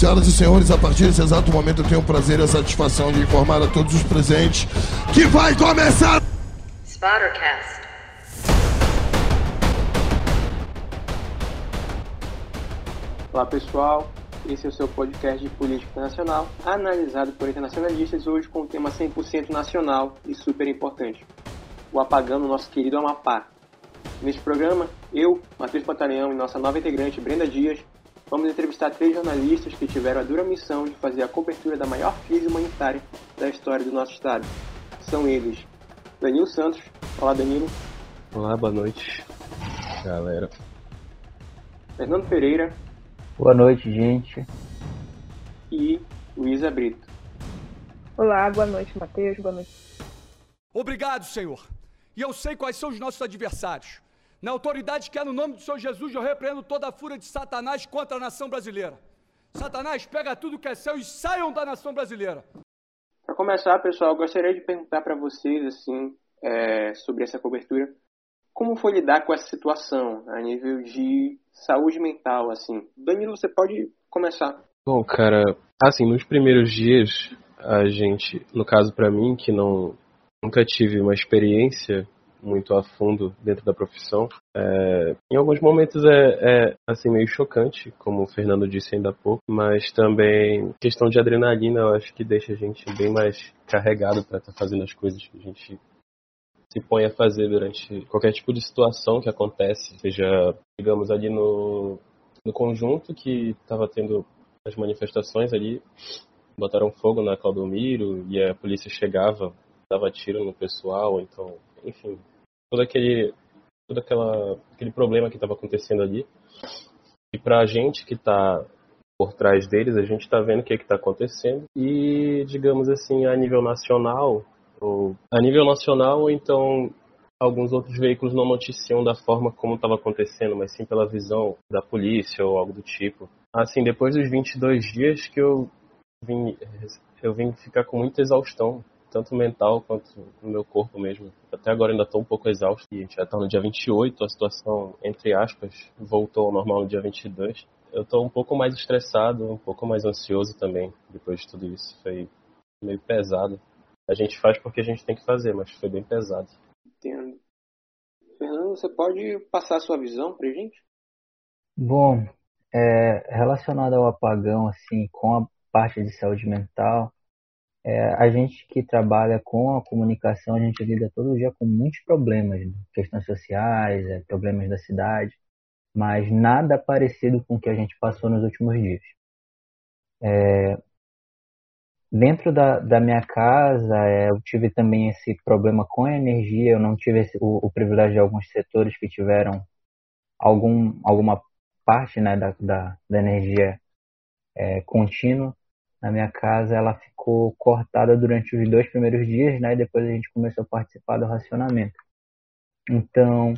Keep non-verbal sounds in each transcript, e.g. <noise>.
Senhoras e senhores, a partir desse exato momento eu tenho o prazer e a satisfação de informar a todos os presentes que vai começar. Spottercast. Olá pessoal, esse é o seu podcast de política internacional, analisado por internacionalistas hoje com um tema 100% nacional e super importante, o apagão no nosso querido Amapá. Neste programa, eu, Matheus Pantaleão e nossa nova integrante Brenda Dias vamos entrevistar três jornalistas que tiveram a dura missão de fazer a cobertura da maior crise humanitária da história do nosso estado. São eles Danilo Santos. Olá, Danilo. Olá, boa noite, galera. Fernando Pereira. Boa noite, gente. E Luísa Brito. Olá, boa noite, Matheus. Boa noite. Obrigado, Senhor. E eu sei quais são os nossos adversários. Na autoridade que é no nome do Senhor Jesus, eu repreendo toda a fúria de Satanás contra a nação brasileira. Satanás, pega tudo que é seu e saiam da nação brasileira. Para começar, pessoal, gostaria de perguntar para vocês assim é, sobre essa cobertura. Como foi lidar com essa situação a nível de saúde mental, assim? Danilo, você pode começar. Bom, cara, assim, nos primeiros dias, a gente, no caso para mim, que não nunca tive uma experiência muito a fundo dentro da profissão. É, em alguns momentos é, é, assim meio chocante, como o Fernando disse ainda há pouco, mas também questão de adrenalina, eu acho que deixa a gente bem mais carregado para estar tá fazendo as coisas que a gente se põe a fazer durante qualquer tipo de situação que acontece, seja, digamos, ali no, no conjunto que estava tendo as manifestações ali, botaram fogo na Claudomiro e a polícia chegava, dava tiro no pessoal, então, enfim, todo aquele todo aquela, aquele problema que estava acontecendo ali. E para a gente que está por trás deles, a gente está vendo o que está acontecendo. E, digamos assim, a nível nacional, ou a nível nacional, então alguns outros veículos não noticiam da forma como estava acontecendo, mas sim pela visão da polícia ou algo do tipo. Assim, depois dos 22 dias que eu vim, eu vim ficar com muita exaustão tanto mental quanto no meu corpo mesmo. Até agora ainda estou um pouco exausto e a gente já está no dia 28, a situação, entre aspas, voltou ao normal no dia 22. Eu estou um pouco mais estressado, um pouco mais ansioso também, depois de tudo isso. Foi meio pesado. A gente faz porque a gente tem que fazer, mas foi bem pesado. Entendo. Fernando, você pode passar a sua visão para gente? Bom, é, relacionado ao apagão, assim, com a parte de saúde mental, é, a gente que trabalha com a comunicação, a gente lida todo dia com muitos problemas, né? questões sociais, é, problemas da cidade, mas nada parecido com o que a gente passou nos últimos dias. É, dentro da, da minha casa, é, eu tive também esse problema com a energia, eu não tive esse, o, o, privilégio de alguns setores que tiveram algum, alguma parte né, da, da, da energia é, contínua na minha casa, ela ficou cortada durante os dois primeiros dias, né? E depois a gente começou a participar do racionamento. Então,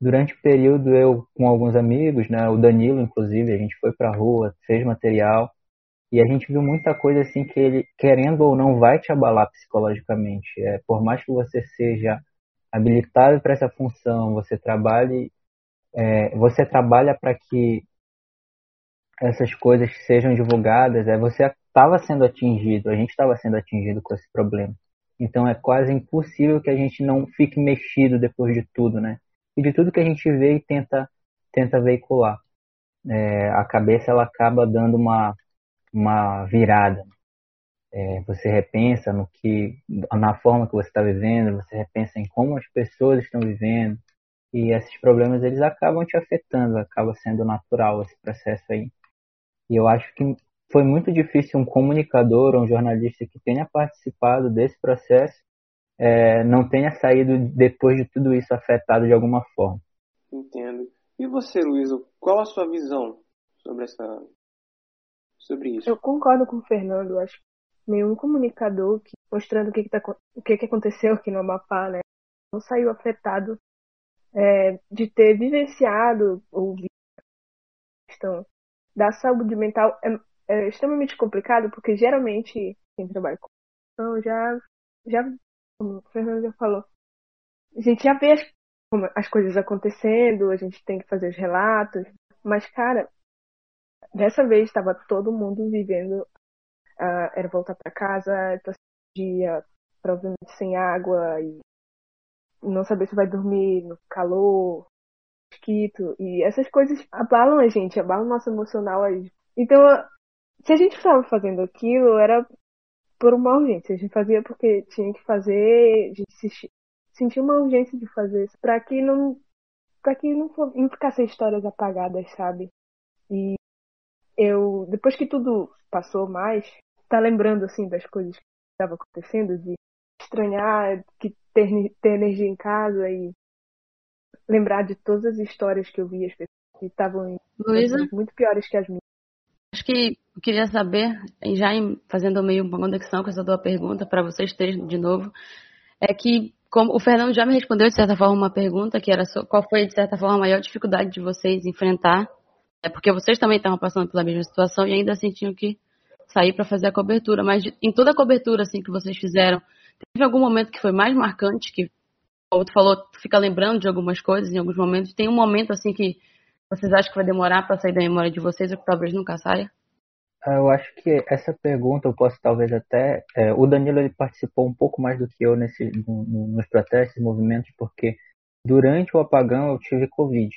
durante o período, eu com alguns amigos, né? O Danilo, inclusive, a gente foi pra rua, fez material. E a gente viu muita coisa assim que ele, querendo ou não, vai te abalar psicologicamente. É, por mais que você seja habilitado para essa função, você trabalhe, é, você trabalha para que essas coisas sejam divulgadas, é, você estava sendo atingido, a gente estava sendo atingido com esse problema. Então é quase impossível que a gente não fique mexido depois de tudo, né? E de tudo que a gente vê e tenta, tenta veicular. É, a cabeça ela acaba dando uma, uma virada. É, você repensa no que, na forma que você está vivendo, você repensa em como as pessoas estão vivendo, e esses problemas eles acabam te afetando, acaba sendo natural esse processo aí. E eu acho que foi muito difícil um comunicador, um jornalista que tenha participado desse processo, é, não tenha saído depois de tudo isso afetado de alguma forma. Entendo. E você, Luísa, qual a sua visão sobre essa sobre isso? Eu concordo com o Fernando. Acho que nenhum comunicador que, mostrando o que, que, tá, o que, que aconteceu aqui no Amapá, né, não saiu afetado é, de ter vivenciado ou visto a questão da saúde mental é é extremamente complicado, porque geralmente quem trabalha com então já, já, como o Fernando já falou, a gente já vê as, as coisas acontecendo, a gente tem que fazer os relatos, mas, cara, Dessa vez estava todo mundo vivendo, uh, era voltar para casa, dia provavelmente sem água e não saber se vai dormir no calor, mosquito e essas coisas abalam a gente, abalam o nosso emocional. Então, se a gente estava fazendo aquilo, era por uma urgência. A gente fazia porque tinha que fazer, a gente se, sentia uma urgência de fazer isso, para que não para que não, não ficassem histórias apagadas, sabe? E eu, depois que tudo passou mais, tá lembrando assim das coisas que estavam acontecendo, de estranhar que ter, ter energia em casa e lembrar de todas as histórias que eu vi, as pessoas que estavam muito piores que as minhas. Acho que eu queria saber, já fazendo meio uma conexão com essa tua pergunta para vocês três de novo, é que como o Fernando já me respondeu de certa forma uma pergunta que era qual foi de certa forma a maior dificuldade de vocês enfrentar, é porque vocês também estavam passando pela mesma situação e ainda assim tinham que sair para fazer a cobertura, mas em toda a cobertura assim que vocês fizeram, teve algum momento que foi mais marcante que o outro falou, fica lembrando de algumas coisas em alguns momentos, tem um momento assim que vocês acham que vai demorar para sair da memória de vocês ou que talvez nunca saia? Ah, eu acho que essa pergunta eu posso talvez até. É, o Danilo ele participou um pouco mais do que eu nesse, no, nos protestos, movimentos, porque durante o apagão eu tive Covid.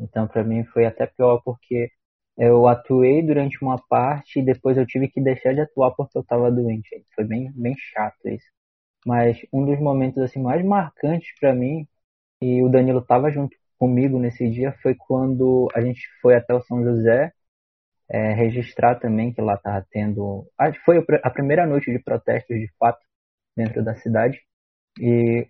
Então para mim foi até pior porque eu atuei durante uma parte e depois eu tive que deixar de atuar porque eu estava doente. Foi bem, bem chato isso. Mas um dos momentos assim mais marcantes para mim e o Danilo estava junto comigo nesse dia foi quando a gente foi até o São José é, registrar também que lá estava tendo. Que foi a primeira noite de protestos de fato dentro da cidade. E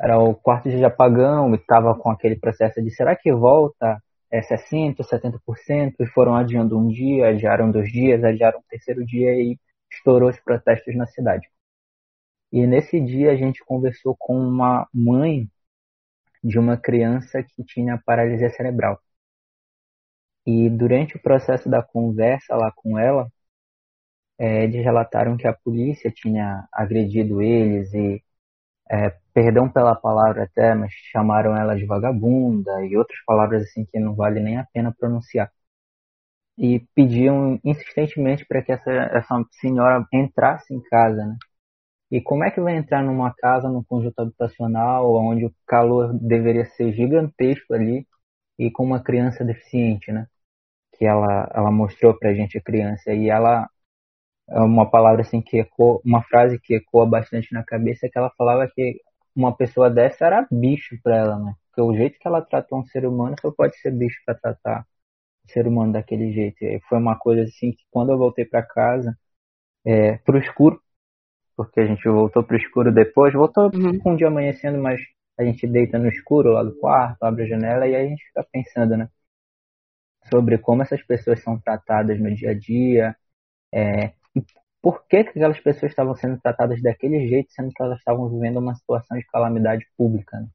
era o quarto dia de apagão e estava com aquele processo de será que volta é, 60%, 70%? E foram adiando um dia, adiaram dois dias, adiaram o terceiro dia e estourou os protestos na cidade. E nesse dia a gente conversou com uma mãe de uma criança que tinha paralisia cerebral. E durante o processo da conversa lá com ela, é, eles relataram que a polícia tinha agredido eles e, é, perdão pela palavra até, mas chamaram ela de vagabunda e outras palavras assim que não vale nem a pena pronunciar. E pediam insistentemente para que essa, essa senhora entrasse em casa, né? E como é que vai entrar numa casa, num conjunto habitacional, onde o calor deveria ser gigantesco ali, e com uma criança deficiente, né? Que ela, ela mostrou pra gente a criança e ela é uma palavra assim que ecoa, uma frase que ecoa bastante na cabeça é que ela falava que uma pessoa dessa era bicho para ela, né? Porque o jeito que ela tratou um ser humano só pode ser bicho para tratar um ser humano daquele jeito. E foi uma coisa assim que quando eu voltei para casa, é, pro escuro, porque a gente voltou pro escuro depois, voltou uhum. com um dia amanhecendo, mas a gente deita no escuro lá do quarto, abre a janela e aí a gente fica pensando, né? Sobre como essas pessoas são tratadas no dia a dia, é, e por que, que aquelas pessoas estavam sendo tratadas daquele jeito, sendo que elas estavam vivendo uma situação de calamidade pública. Né?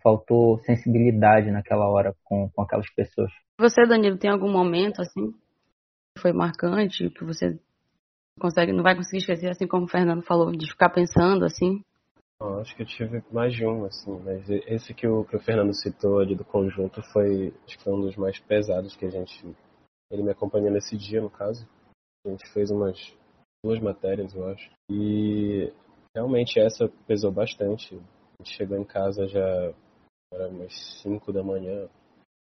Faltou sensibilidade naquela hora com, com aquelas pessoas. Você, Danilo, tem algum momento assim que foi marcante, que você consegue, não vai conseguir esquecer, assim como o Fernando falou, de ficar pensando assim? Não, acho que eu tive mais de um, assim, mas esse que o, que o Fernando citou ali do conjunto foi, acho que foi um dos mais pesados que a gente. Ele me acompanhou nesse dia, no caso. A gente fez umas duas matérias, eu acho. E realmente essa pesou bastante. A gente chegou em casa já era umas 5 da manhã,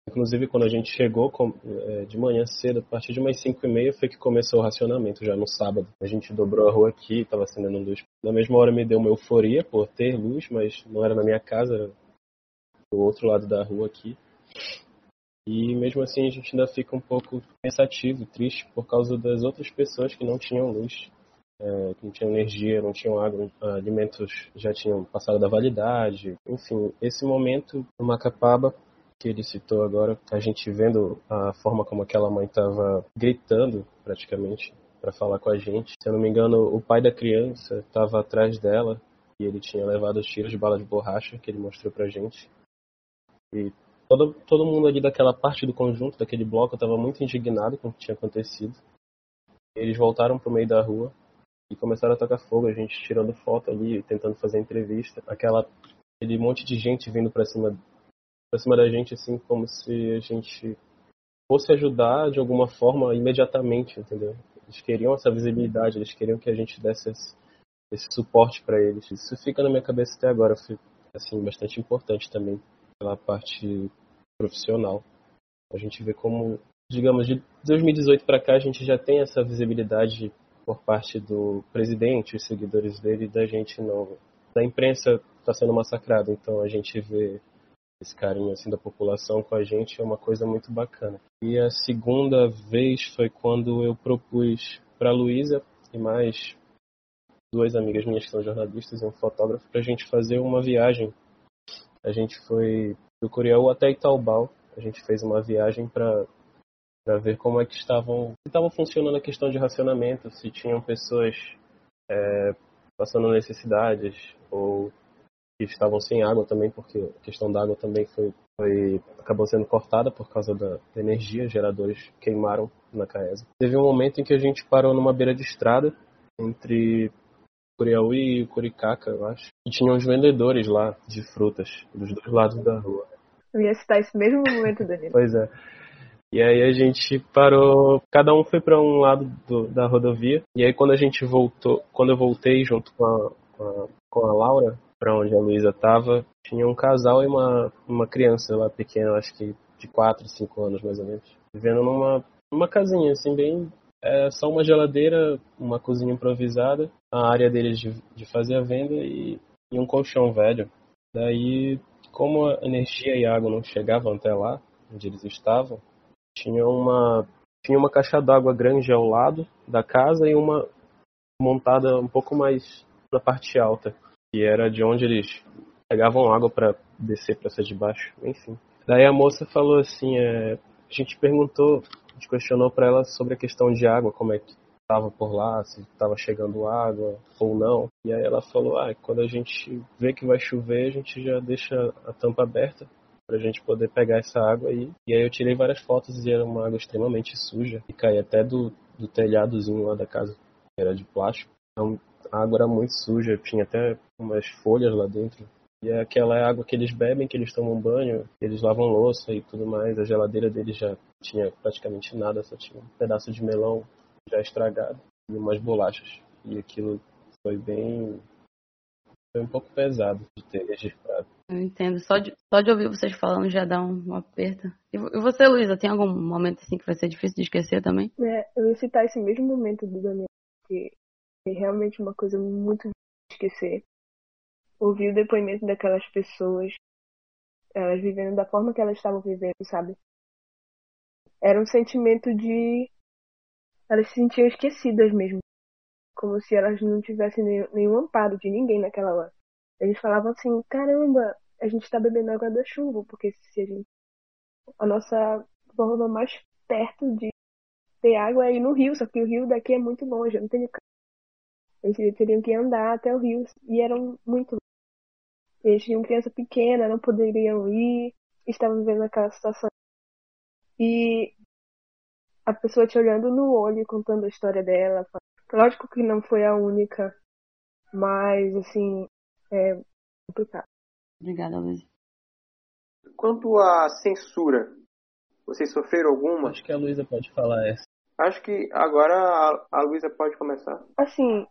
Inclusive, quando a gente chegou é, de manhã cedo, a partir de umas 5 e meia, foi que começou o racionamento, já no sábado. A gente dobrou a rua aqui, estava acendendo luz. Na mesma hora me deu uma euforia por ter luz, mas não era na minha casa, era do outro lado da rua aqui. E mesmo assim a gente ainda fica um pouco pensativo, triste, por causa das outras pessoas que não tinham luz, é, que não tinham energia, não tinham água, alimentos já tinham passado da validade. Enfim, esse momento no Macapaba que ele citou agora, a gente vendo a forma como aquela mãe estava gritando praticamente para falar com a gente. Se eu não me engano, o pai da criança estava atrás dela e ele tinha levado os tiros de bala de borracha que ele mostrou pra gente. E todo, todo mundo ali daquela parte do conjunto, daquele bloco, estava muito indignado com o que tinha acontecido. Eles voltaram pro meio da rua e começaram a tocar fogo, a gente tirando foto ali, tentando fazer entrevista. Aquela, aquele monte de gente vindo para cima pra cima da gente, assim, como se a gente fosse ajudar de alguma forma imediatamente, entendeu? Eles queriam essa visibilidade, eles queriam que a gente desse esse, esse suporte para eles. Isso fica na minha cabeça até agora, foi assim bastante importante também pela parte profissional. A gente vê como, digamos, de 2018 para cá a gente já tem essa visibilidade por parte do presidente, os seguidores dele, da gente não, da imprensa está sendo massacrada. Então a gente vê esse carinho assim da população com a gente é uma coisa muito bacana. E a segunda vez foi quando eu propus para Luísa e mais duas amigas minhas que são jornalistas e um fotógrafo para a gente fazer uma viagem. A gente foi do Curiaú até Itaubal. A gente fez uma viagem para para ver como é que estavam estava funcionando a questão de racionamento, se tinham pessoas é, passando necessidades ou que estavam sem água também, porque a questão da água também foi, foi acabou sendo cortada por causa da, energia, geradores queimaram na Caesa. Teve um momento em que a gente parou numa beira de estrada entre Curiaú e Curicaca, eu acho. E tinha uns vendedores lá de frutas, dos dois lados da rua. Eu ia citar esse mesmo momento, Danilo. <laughs> pois é. E aí a gente parou, cada um foi para um lado do, da rodovia. E aí quando a gente voltou, quando eu voltei junto com a, com a, com a Laura, para onde a Luísa estava, tinha um casal e uma, uma criança lá pequena, acho que de 4, 5 anos mais ou menos, vivendo numa, numa casinha, assim, bem. É só uma geladeira, uma cozinha improvisada, a área deles de, de fazer a venda e, e um colchão velho. Daí, como a energia e a água não chegavam até lá, onde eles estavam, tinha uma, tinha uma caixa d'água grande ao lado da casa e uma montada um pouco mais na parte alta que era de onde eles pegavam água para descer para essa de baixo, enfim. Daí a moça falou assim, é, a gente perguntou, a gente questionou para ela sobre a questão de água, como é que estava por lá, se estava chegando água ou não. E aí ela falou, ah, quando a gente vê que vai chover, a gente já deixa a tampa aberta para a gente poder pegar essa água aí. E aí eu tirei várias fotos e era uma água extremamente suja e caía até do, do telhadozinho lá da casa, que era de plástico. Então a água era muito suja, tinha até umas folhas lá dentro. E é aquela água que eles bebem, que eles tomam banho, eles lavam louça e tudo mais. A geladeira deles já tinha praticamente nada, só tinha um pedaço de melão já estragado e umas bolachas. E aquilo foi bem. Foi um pouco pesado de ter registrado. Eu entendo. Só de, só de ouvir vocês falando já dá um, um aperto. E, e você, Luísa, tem algum momento assim que vai ser difícil de esquecer também? É, eu ia citar esse mesmo momento do Daniel, que é realmente uma coisa muito esquecer. Ouvir o depoimento daquelas pessoas, elas vivendo da forma que elas estavam vivendo, sabe? Era um sentimento de. Elas se sentiam esquecidas mesmo. Como se elas não tivessem nenhum, nenhum amparo de ninguém naquela hora. Eles falavam assim: caramba, a gente está bebendo água da chuva, porque se a gente. A nossa forma mais perto de ter água é ir no rio, só que o rio daqui é muito longe, não tenho eles teriam que andar até o rio e eram muito. Eles tinham criança pequena, não poderiam ir, estavam vivendo aquela situação. E a pessoa te olhando no olho, contando a história dela. Lógico que não foi a única, mas assim, é complicado. Obrigada, Luiz. Quanto à censura, vocês sofreram alguma? Acho que a Luísa pode falar essa. Acho que agora a, a Luísa pode começar. Assim,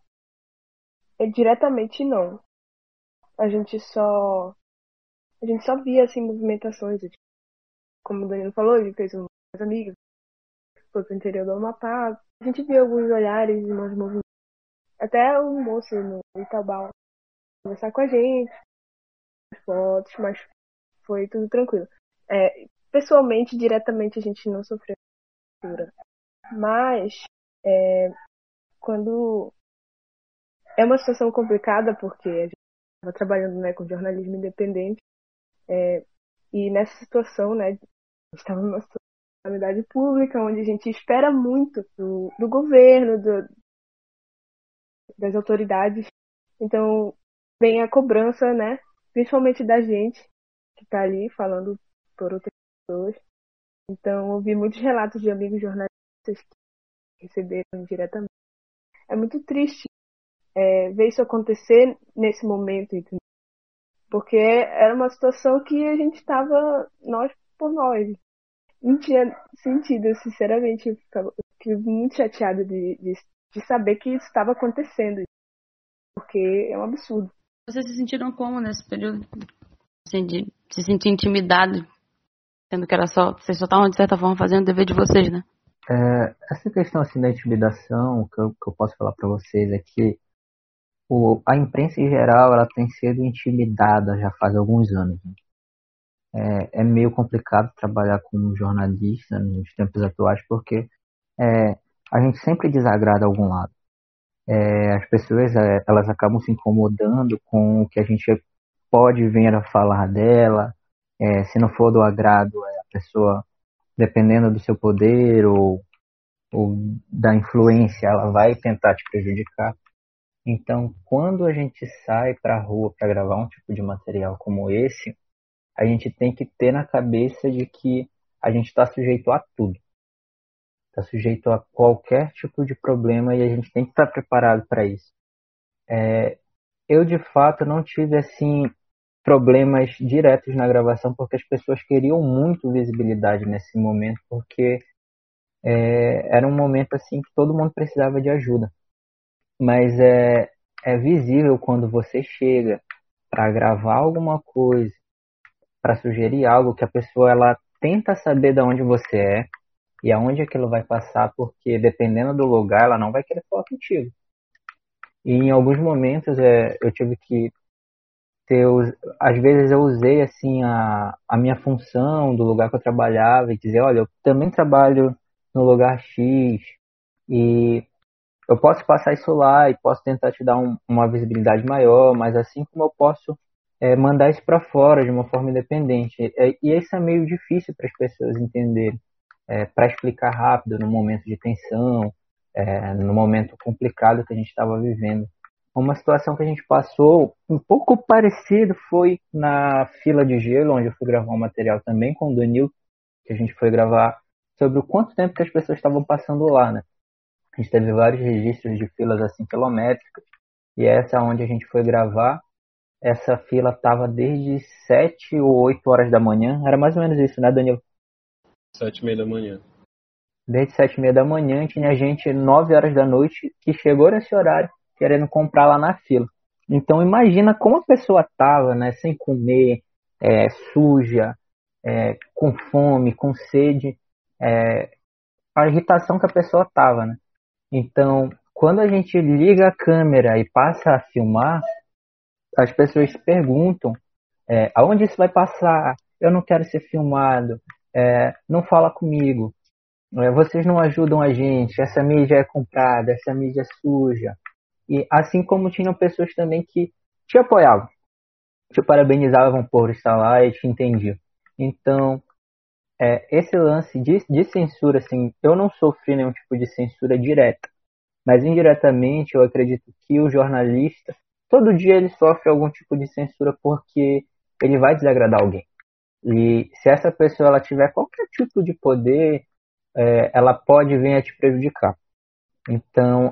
é, diretamente não. A gente só. A gente só via assim movimentações. Como o Danilo falou, ele fez umas amigas. Foi pro interior do Amapá. A gente viu alguns olhares e umas movimentos. Até um moço no Itabal conversar com a gente. Fotos, mas foi tudo tranquilo. É, pessoalmente, diretamente, a gente não sofreu. Mas, é, quando é uma situação complicada porque a gente estava trabalhando né, com jornalismo independente é, e nessa situação, né, a gente estava numa situação pública onde a gente espera muito do, do governo, do, das autoridades. Então vem a cobrança, né, principalmente da gente que está ali falando por outras pessoas. Então ouvi muitos relatos de amigos jornalistas que receberam diretamente. É muito triste é, ver isso acontecer nesse momento, entendeu? Porque era uma situação que a gente estava nós por nós. não tinha sentido, sinceramente. Eu fiquei muito chateada de, de, de saber que isso estava acontecendo. Porque é um absurdo. Vocês se sentiram como nesse período? Assim, de se sentir intimidado, sendo que era só. Vocês só estavam, de certa forma, fazendo o dever de vocês, né? É, essa questão assim da intimidação, que eu, que eu posso falar para vocês é que o, a imprensa em geral ela tem sido intimidada já faz alguns anos. Né? É, é, meio complicado trabalhar como jornalista nos tempos atuais porque é, a gente sempre desagrada algum lado. É, as pessoas é, elas acabam se incomodando com o que a gente pode vir a falar dela. É, se não for do agrado, é, a pessoa, dependendo do seu poder ou, ou da influência, ela vai tentar te prejudicar. Então, quando a gente sai para a rua para gravar um tipo de material como esse, a gente tem que ter na cabeça de que a gente está sujeito a tudo. Está sujeito a qualquer tipo de problema e a gente tem que estar tá preparado para isso. É, eu, de fato, não tive, assim, problemas diretos na gravação porque as pessoas queriam muito visibilidade nesse momento porque é, era um momento, assim, que todo mundo precisava de ajuda. Mas é, é visível quando você chega para gravar alguma coisa para sugerir algo que a pessoa ela tenta saber de onde você é e aonde aquilo vai passar, porque dependendo do lugar, ela não vai querer falar contigo. E em alguns momentos é, eu tive que ter, às vezes eu usei assim a, a minha função do lugar que eu trabalhava e dizer, olha, eu também trabalho no lugar X e eu posso passar isso lá e posso tentar te dar um, uma visibilidade maior, mas assim como eu posso é, mandar isso para fora de uma forma independente. É, e isso é meio difícil para as pessoas entenderem, é, para explicar rápido no momento de tensão, é, no momento complicado que a gente estava vivendo. Uma situação que a gente passou um pouco parecido foi na fila de gelo, onde eu fui gravar um material também com o Danilo, que a gente foi gravar sobre o quanto tempo que as pessoas estavam passando lá, né? A gente teve vários registros de filas assim quilométricas, e essa é onde a gente foi gravar essa fila estava desde 7 ou 8 horas da manhã. Era mais ou menos isso, né, Danilo? 7 e meia da manhã. Desde 7 e meia da manhã tinha gente 9 horas da noite que chegou nesse horário querendo comprar lá na fila. Então imagina como a pessoa tava, né, sem comer, é, suja, é, com fome, com sede, é, a irritação que a pessoa tava, né? Então, quando a gente liga a câmera e passa a filmar, as pessoas perguntam é, aonde isso vai passar? Eu não quero ser filmado. É, não fala comigo. É, vocês não ajudam a gente. Essa mídia é comprada, essa mídia é suja. E assim como tinham pessoas também que te apoiavam, te parabenizavam por estar lá e te entendiam. Então, é, esse lance de, de censura, assim, eu não sofri nenhum tipo de censura direta, mas indiretamente eu acredito que o jornalista todo dia ele sofre algum tipo de censura porque ele vai desagradar alguém. E se essa pessoa ela tiver qualquer tipo de poder, é, ela pode vir a te prejudicar. Então,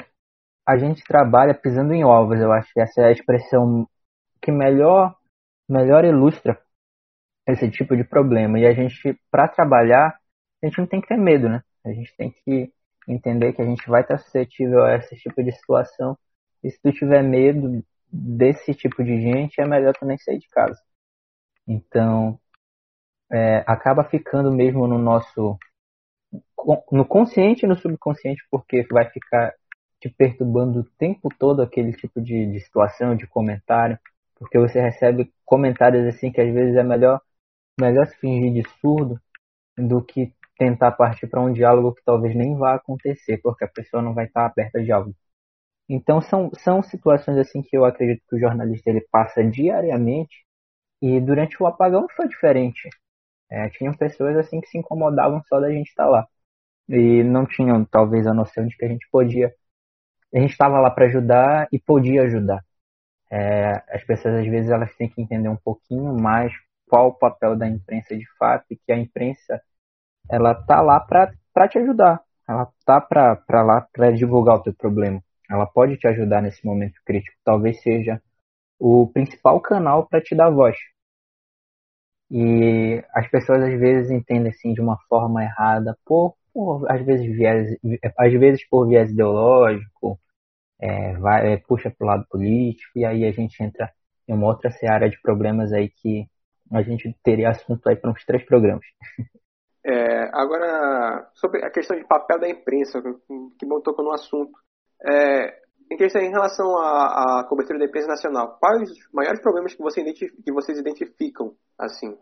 a gente trabalha pisando em ovos. Eu acho que essa é a expressão que melhor, melhor ilustra esse tipo de problema. E a gente, para trabalhar, a gente não tem que ter medo, né? A gente tem que entender que a gente vai estar suscetível a esse tipo de situação. E se tu tiver medo, desse tipo de gente, é melhor também sair de casa. Então, é, acaba ficando mesmo no nosso no consciente e no subconsciente, porque vai ficar te perturbando o tempo todo aquele tipo de, de situação, de comentário, porque você recebe comentários assim que às vezes é melhor melhor se fingir de surdo do que tentar partir para um diálogo que talvez nem vá acontecer, porque a pessoa não vai estar aberta a diálogo. Então são, são situações assim que eu acredito que o jornalista ele passa diariamente e durante o apagão foi diferente. É, tinham pessoas assim que se incomodavam só da gente estar lá e não tinham talvez a noção de que a gente podia, a gente estava lá para ajudar e podia ajudar. É, as pessoas às vezes elas têm que entender um pouquinho mais qual o papel da imprensa de fato e que a imprensa ela tá lá para te ajudar, ela tá para lá para divulgar o teu problema. Ela pode te ajudar nesse momento crítico. Talvez seja o principal canal para te dar voz. E as pessoas às vezes entendem assim de uma forma errada, por, por às vezes viés, às vezes por viés ideológico, é, vai, é, puxa para o lado político, e aí a gente entra em uma outra seara de problemas aí que a gente teria assunto aí para uns três programas. É, agora, sobre a questão de papel da imprensa, que bom tocou no assunto. É, em questão em relação à, à, cobertura da imprensa nacional, quais os maiores problemas que, você que vocês identificam, assim?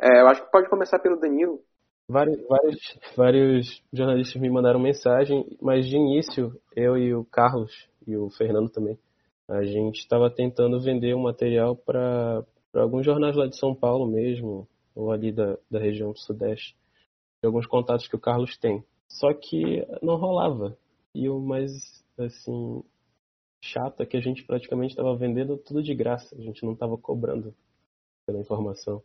É, eu acho que pode começar pelo Danilo. Vários, vários, vários jornalistas me mandaram mensagem, mas de início, eu e o Carlos e o Fernando também, a gente estava tentando vender o um material para alguns jornais lá de São Paulo mesmo, ou ali da, da região do Sudeste, de alguns contatos que o Carlos tem. Só que não rolava. E o mais, assim, chato é que a gente praticamente estava vendendo tudo de graça, a gente não estava cobrando pela informação.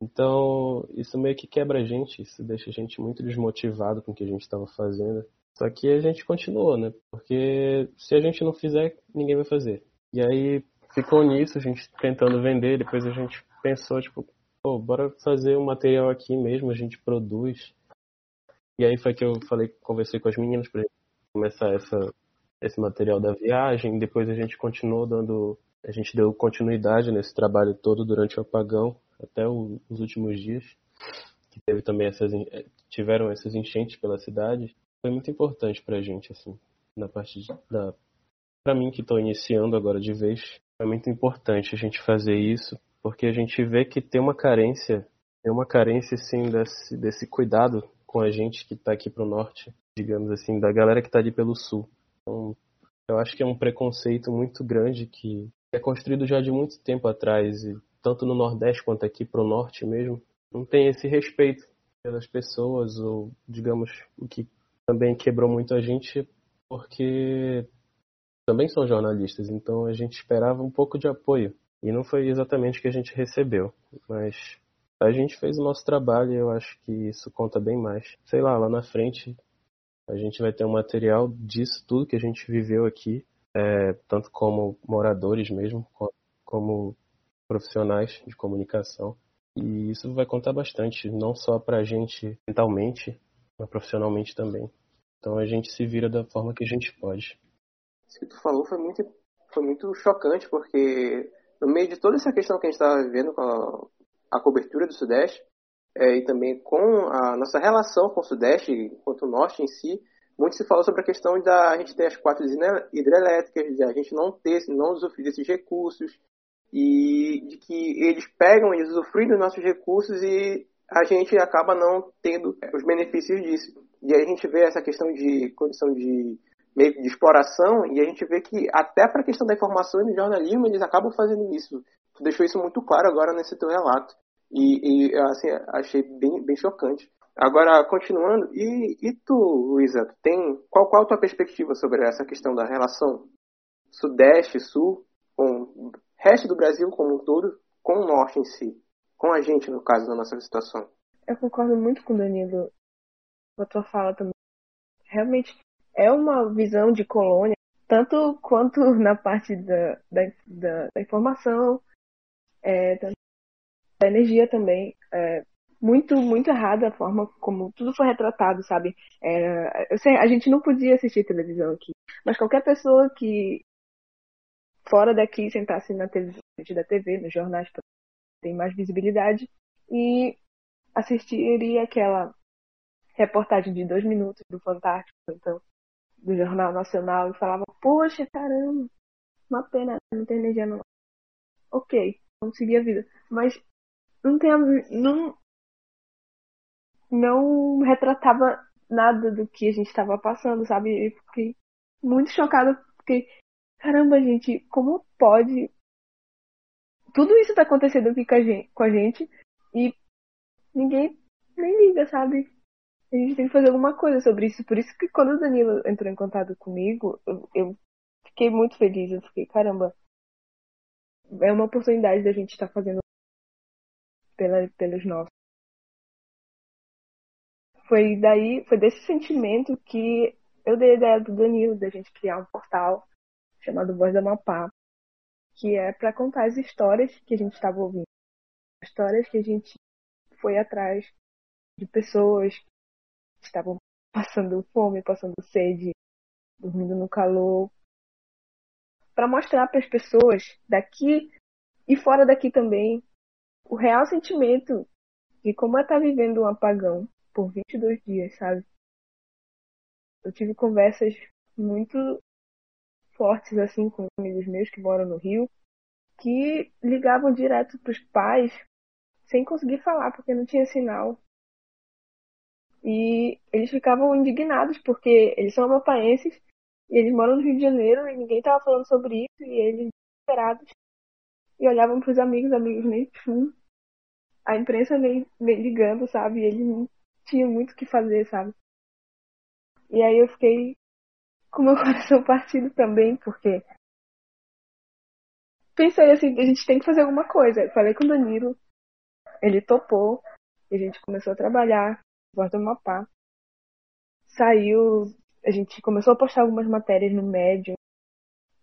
Então, isso meio que quebra a gente, isso deixa a gente muito desmotivado com o que a gente estava fazendo. Só que a gente continuou, né? Porque se a gente não fizer, ninguém vai fazer. E aí ficou nisso, a gente tentando vender, depois a gente pensou, tipo, pô, bora fazer um material aqui mesmo, a gente produz. E aí foi que eu falei, conversei com as meninas pra começar essa, esse material da viagem, depois a gente continuou dando, a gente deu continuidade nesse trabalho todo durante o apagão, até o, os últimos dias, que teve também essas, tiveram essas enchentes pela cidade foi muito importante pra gente, assim, na parte de, da. Pra mim que estou iniciando agora de vez, é muito importante a gente fazer isso, porque a gente vê que tem uma carência, tem uma carência, sim, desse, desse cuidado com a gente que está aqui pro norte, digamos assim, da galera que está ali pelo sul. Então, eu acho que é um preconceito muito grande que é construído já de muito tempo atrás, e tanto no Nordeste quanto aqui pro norte mesmo, não tem esse respeito pelas pessoas, ou digamos, o que também quebrou muito a gente porque também são jornalistas, então a gente esperava um pouco de apoio. E não foi exatamente o que a gente recebeu, mas a gente fez o nosso trabalho e eu acho que isso conta bem mais. Sei lá, lá na frente a gente vai ter um material disso tudo que a gente viveu aqui, é, tanto como moradores mesmo, como profissionais de comunicação. E isso vai contar bastante, não só para a gente mentalmente, mas profissionalmente também. Então a gente se vira da forma que a gente pode. Isso que tu falou foi muito, foi muito chocante, porque no meio de toda essa questão que a gente estava vivendo com a, a, cobertura do Sudeste, é, e também com a nossa relação com o Sudeste, quanto o Norte em si, muito se falou sobre a questão da gente ter as quatro hidrelétricas, de a gente não ter, não usufruir desses recursos, e de que eles pegam, eles usufruem dos nossos recursos e a gente acaba não tendo os benefícios disso. E aí a gente vê essa questão de condição de meio de exploração e a gente vê que até para a questão da informação e do jornalismo eles acabam fazendo isso. Tu deixou isso muito claro agora nesse teu relato. E, e assim, achei bem, bem chocante. Agora, continuando, e, e tu, Luísa, tem qual, qual a tua perspectiva sobre essa questão da relação Sudeste, Sul, com o resto do Brasil como um todo, com o Norte em si? com a gente, no caso da nossa situação. Eu concordo muito com o Danilo, com a tua fala também. Realmente é uma visão de colônia, tanto quanto <laughs> na parte da, da, da, informação, é, da energia também. É, muito, muito errada a forma como tudo foi retratado, sabe? É, sei, a gente não podia assistir televisão aqui, mas qualquer pessoa que fora daqui sentasse na televisão, da TV, nos jornais, tem mais visibilidade, e assistiria aquela reportagem de dois minutos do Fantástico, então, do Jornal Nacional, e falava, poxa, caramba, uma pena não ter energia. Ok, vamos seguir a vida. Mas não tem não não retratava nada do que a gente estava passando, sabe? E fiquei muito chocada porque caramba, gente, como pode tudo isso tá acontecendo aqui com a gente, com a gente e ninguém nem liga, sabe? A gente tem que fazer alguma coisa sobre isso. Por isso que quando o Danilo entrou em contato comigo, eu, eu fiquei muito feliz. Eu fiquei, caramba, é uma oportunidade da gente estar tá fazendo pela, pelos nossos. Foi daí, foi desse sentimento que eu dei a ideia do Danilo, da gente criar um portal chamado Voz da Mapá, que é para contar as histórias que a gente estava ouvindo. histórias que a gente foi atrás de pessoas estavam passando fome, passando sede, dormindo no calor, para mostrar para as pessoas daqui e fora daqui também o real sentimento de como é estar tá vivendo um apagão por 22 dias, sabe? Eu tive conversas muito fortes assim com amigos meus que moram no Rio, que ligavam direto para os pais sem conseguir falar porque não tinha sinal. E eles ficavam indignados porque eles são amapaenses e eles moram no Rio de Janeiro e ninguém estava falando sobre isso e eles desesperados e olhavam para os amigos, amigos nem hum, a imprensa nem, nem ligando, sabe? E eles não tinham muito o que fazer, sabe? E aí eu fiquei com meu <laughs> coração partido também, porque pensei assim, a gente tem que fazer alguma coisa. Eu falei com o Danilo, ele topou, e a gente começou a trabalhar, Guarda Mapá. Saiu, a gente começou a postar algumas matérias no médio.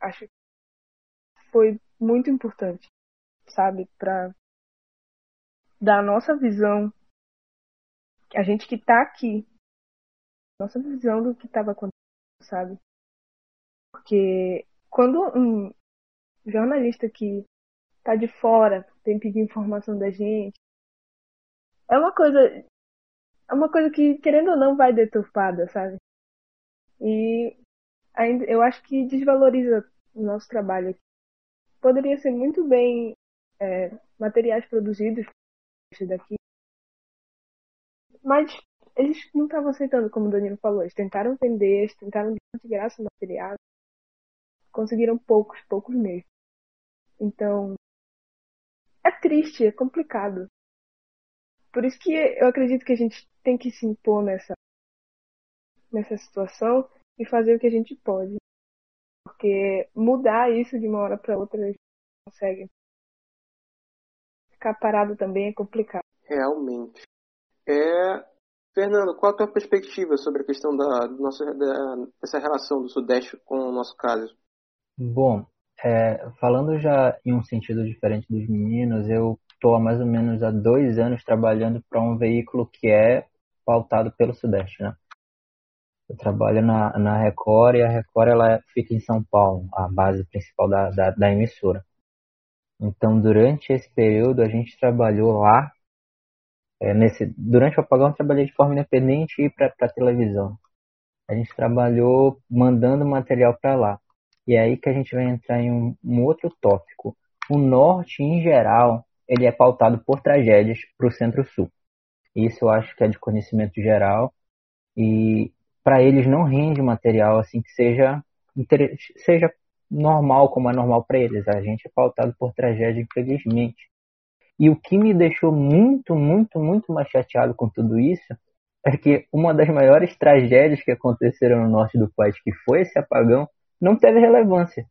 Acho que foi muito importante, sabe, para dar a nossa visão, a gente que tá aqui, nossa visão do que estava acontecendo, sabe? Porque quando um jornalista que tá de fora tem pedir informação da gente, é uma coisa é uma coisa que, querendo ou não, vai deturpada, sabe? E ainda, eu acho que desvaloriza o nosso trabalho aqui. Poderia ser muito bem é, materiais produzidos daqui, mas eles não estavam aceitando, como o Danilo falou. Eles tentaram vender, eles tentaram de graça o material. Conseguiram poucos, poucos mesmo. Então, é triste, é complicado. Por isso que eu acredito que a gente tem que se impor nessa, nessa situação e fazer o que a gente pode. Porque mudar isso de uma hora para outra a gente não consegue. Ficar parado também é complicado. Realmente. É, Fernando, qual a tua perspectiva sobre a questão da, nossa, da, dessa relação do Sudeste com o nosso caso? Bom, é, falando já em um sentido diferente dos meninos, eu estou há mais ou menos há dois anos trabalhando para um veículo que é pautado pelo Sudeste, né? Eu trabalho na, na Record e a Record ela fica em São Paulo, a base principal da, da, da emissora. Então, durante esse período, a gente trabalhou lá é, nesse, durante o apagão eu trabalhei de forma independente e para televisão. A gente trabalhou mandando material para lá. E é aí que a gente vai entrar em um, um outro tópico. O norte, em geral, ele é pautado por tragédias para o centro-sul. Isso eu acho que é de conhecimento geral. E para eles não rende material assim que seja, seja normal, como é normal para eles. A gente é pautado por tragédia, infelizmente. E o que me deixou muito, muito, muito mais chateado com tudo isso é que uma das maiores tragédias que aconteceram no norte do país, que foi esse apagão, não teve relevância.